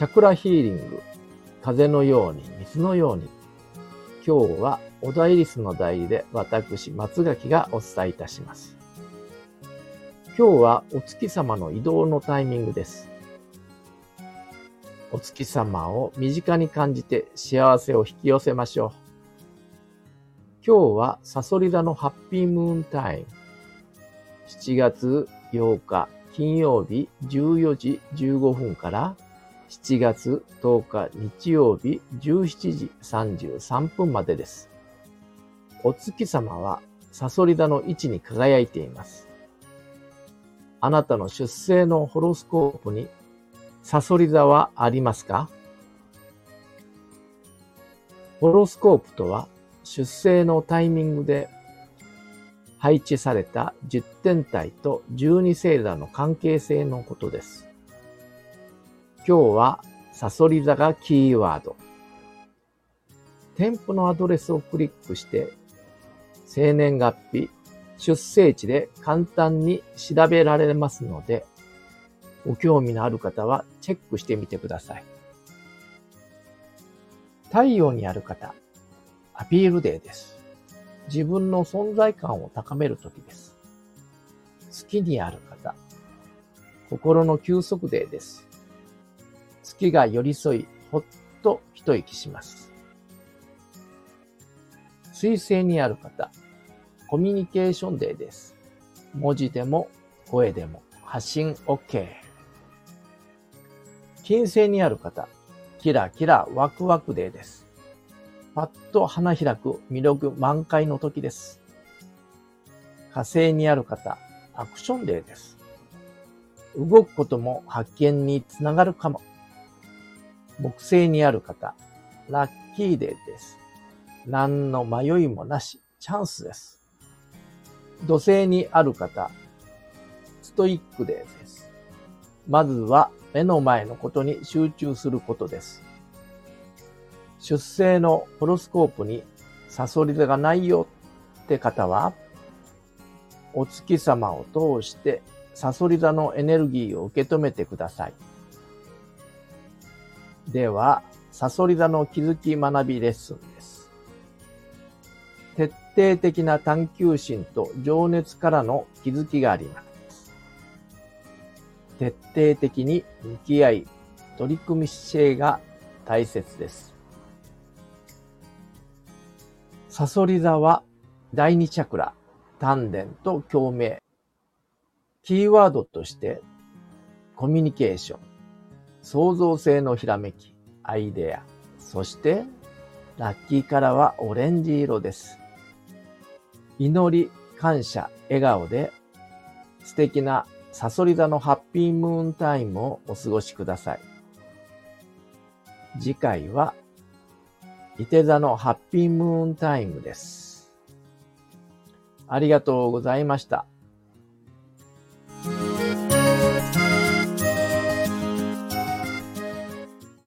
チャクラヒーリング、風のように、水のように。今日はおイリスの代理で私、松垣がお伝えいたします。今日はお月様の移動のタイミングです。お月様を身近に感じて幸せを引き寄せましょう。今日はサソリ座のハッピームーンタイム。7月8日金曜日14時15分から7月10日日曜日17時33分までです。お月様はサソリ座の位置に輝いています。あなたの出生のホロスコープにサソリ座はありますか？ホロスコープとは出生のタイミングで配置された10天体と12星座の関係性のことです。今日はサソリ座がキーワード。添付のアドレスをクリックして生年月日、出生地で簡単に調べられますので、ご興味のある方はチェックしてみてください。太陽にある方、アピールデーです。自分の存在感を高めるときです。月にある方、心の休息デーです。月が寄り添い、ほっと一息します。水星にある方、コミュニケーションデーです。文字でも声でも発信 OK。金星にある方、キラキラワクワクデーです。パッと花開く魅力満開の時です。火星にある方、アクションデーです。動くことも発見につながるかも。木星にある方、ラッキーデーです。何の迷いもなし、チャンスです。土星にある方、ストイックデーです。まずは目の前のことに集中することです。出生のホロスコープにサソリ座がないよって方は、お月様を通してサソリ座のエネルギーを受け止めてください。では、サソリ座の気づき学びレッスンです。徹底的な探求心と情熱からの気づきがあります。徹底的に向き合い、取り組み姿勢が大切です。サソリ座は第二チャクラ、丹田と共鳴。キーワードとしてコミュニケーション、創造性のひらめき、アイデア、そしてラッキーカラーはオレンジ色です。祈り、感謝、笑顔で素敵なサソリ座のハッピームーンタイムをお過ごしください。次回は、伊手座のハッピームーンタイムです。ありがとうございました。